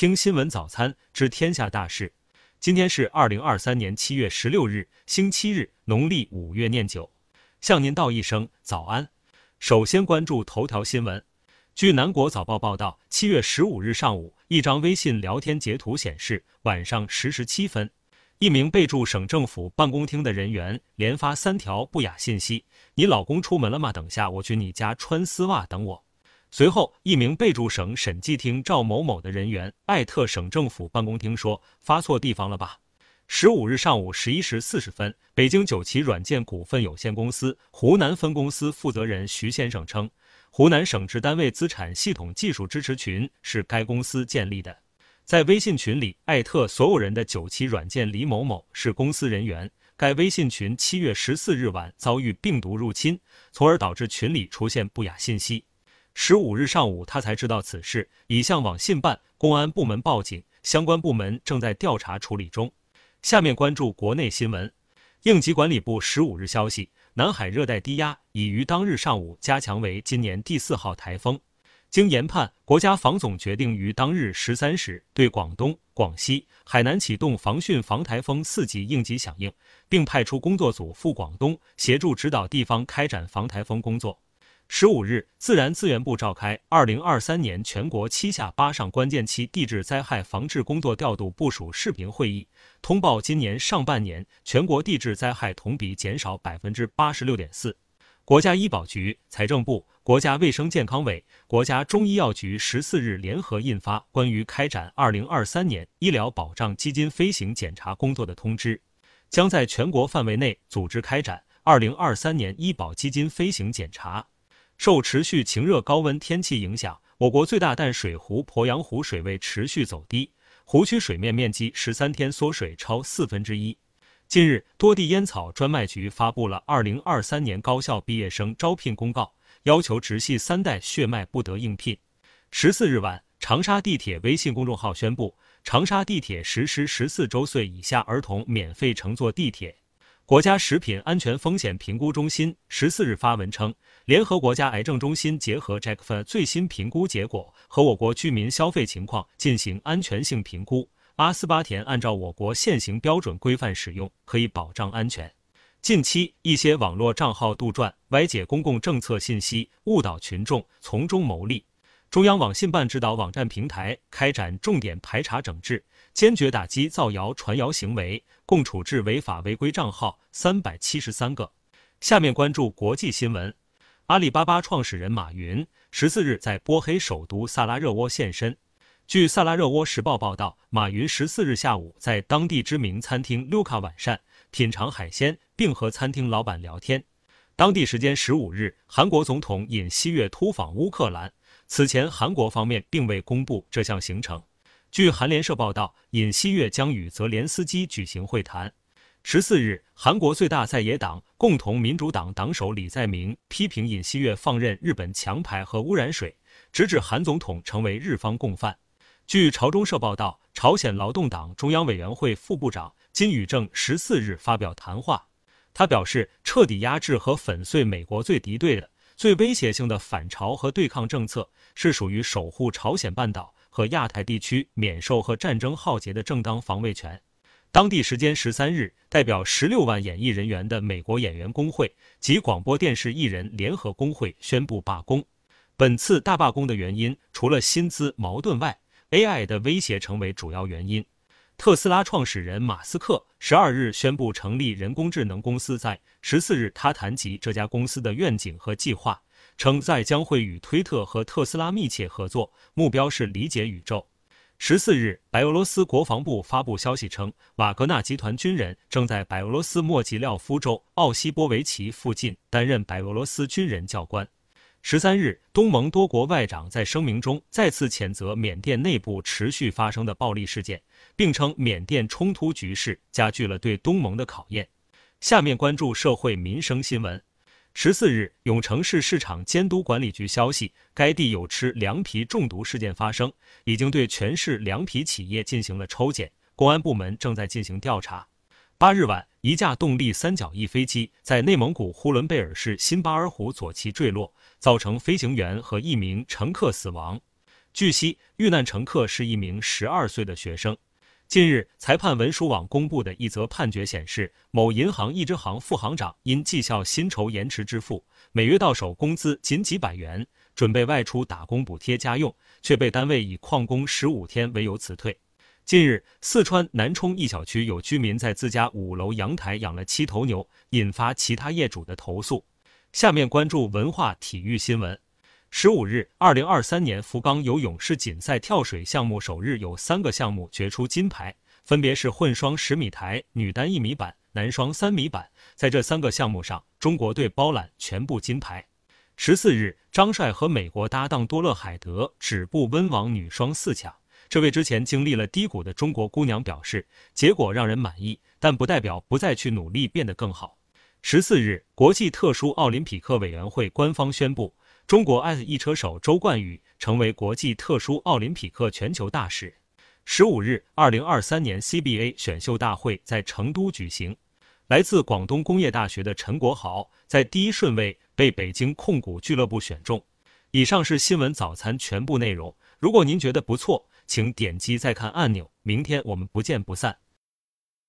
听新闻早餐知天下大事。今天是二零二三年七月十六日，星期日，农历五月廿九。向您道一声早安。首先关注头条新闻。据南国早报报道，七月十五日上午，一张微信聊天截图显示，晚上十时七分，一名备注省政府办公厅的人员连发三条不雅信息：“你老公出门了吗？等下我去你家穿丝袜等我。”随后，一名备注省审计厅赵某某的人员艾特省政府办公厅说：“发错地方了吧？”十五日上午十一时四十分，北京九旗软件股份有限公司湖南分公司负责人徐先生称，湖南省直单位资产系统技术支持群是该公司建立的，在微信群里艾特所有人的九旗软件李某某是公司人员。该微信群七月十四日晚遭遇病毒入侵，从而导致群里出现不雅信息。十五日上午，他才知道此事，已向网信办、公安部门报警，相关部门正在调查处理中。下面关注国内新闻。应急管理部十五日消息，南海热带低压已于当日上午加强为今年第四号台风。经研判，国家防总决定于当日十三时对广东、广西、海南启动防汛防台风四级应急响应，并派出工作组赴广东协助指导地方开展防台风工作。十五日，自然资源部召开二零二三年全国七下八上关键期地质灾害防治工作调度部署视频会议，通报今年上半年全国地质灾害同比减少百分之八十六点四。国家医保局、财政部、国家卫生健康委、国家中医药局十四日联合印发关于开展二零二三年医疗保障基金飞行检查工作的通知，将在全国范围内组织开展二零二三年医保基金飞行检查。受持续晴热高温天气影响，我国最大淡水湖鄱阳湖水位持续走低，湖区水面面积十三天缩水超四分之一。近日，多地烟草专卖局发布了二零二三年高校毕业生招聘公告，要求直系三代血脉不得应聘。十四日晚，长沙地铁微信公众号宣布，长沙地铁实施十四周岁以下儿童免费乘坐地铁。国家食品安全风险评估中心十四日发文称，联合国家癌症中心结合 Jackfa 最新评估结果和我国居民消费情况进行安全性评估，阿斯巴甜按照我国现行标准规范使用，可以保障安全。近期一些网络账号杜撰、歪解公共政策信息，误导群众，从中牟利。中央网信办指导网站平台开展重点排查整治。坚决打击造谣传谣行为，共处置违法违规账号三百七十三个。下面关注国际新闻。阿里巴巴创始人马云十四日在波黑首都萨拉热窝现身。据萨拉热窝时报报道，马云十四日下午在当地知名餐厅卢卡晚膳，品尝海鲜，并和餐厅老板聊天。当地时间十五日，韩国总统尹锡悦突访乌克兰。此前，韩国方面并未公布这项行程。据韩联社报道，尹锡悦将与泽连斯基举行会谈。十四日，韩国最大在野党共同民主党党首李在明批评尹锡悦放任日本强排核污染水，直指韩总统成为日方共犯。据朝中社报道，朝鲜劳动党中央委员会副部长金宇正十四日发表谈话，他表示，彻底压制和粉碎美国最敌对的、最威胁性的反朝和对抗政策，是属于守护朝鲜半岛。和亚太地区免受和战争浩劫的正当防卫权。当地时间十三日，代表十六万演艺人员的美国演员工会及广播电视艺人联合工会宣布罢工。本次大罢工的原因，除了薪资矛盾外，AI 的威胁成为主要原因。特斯拉创始人马斯克十二日宣布成立人工智能公司，在十四日，他谈及这家公司的愿景和计划。称在将会与推特和特斯拉密切合作，目标是理解宇宙。十四日，白俄罗斯国防部发布消息称，瓦格纳集团军人正在白俄罗斯莫吉廖夫州奥西波维奇附近担任白俄罗斯军人教官。十三日，东盟多国外长在声明中再次谴责缅甸内部持续发生的暴力事件，并称缅甸冲突局势加剧了对东盟的考验。下面关注社会民生新闻。十四日，永城市市场监督管理局消息，该地有吃凉皮中毒事件发生，已经对全市凉皮企业进行了抽检，公安部门正在进行调查。八日晚，一架动力三角翼飞机在内蒙古呼伦贝尔市新巴尔虎左旗坠落，造成飞行员和一名乘客死亡。据悉，遇难乘客是一名十二岁的学生。近日，裁判文书网公布的一则判决显示，某银行一支行副行长因绩效薪酬延迟支付，每月到手工资仅几百元，准备外出打工补贴家用，却被单位以旷工十五天为由辞退。近日，四川南充一小区有居民在自家五楼阳台养了七头牛，引发其他业主的投诉。下面关注文化体育新闻。十五日，二零二三年福冈游泳世锦赛跳水项目首日有三个项目决出金牌，分别是混双十米台、女单一米板、男双三米板。在这三个项目上，中国队包揽全部金牌。十四日，张帅和美国搭档多勒海德止步温网女双四强。这位之前经历了低谷的中国姑娘表示，结果让人满意，但不代表不再去努力变得更好。十四日，国际特殊奥林匹克委员会官方宣布。中国 S 一车手周冠宇成为国际特殊奥林匹克全球大使。十五日，二零二三年 CBA 选秀大会在成都举行。来自广东工业大学的陈国豪在第一顺位被北京控股俱乐部选中。以上是新闻早餐全部内容。如果您觉得不错，请点击再看按钮。明天我们不见不散。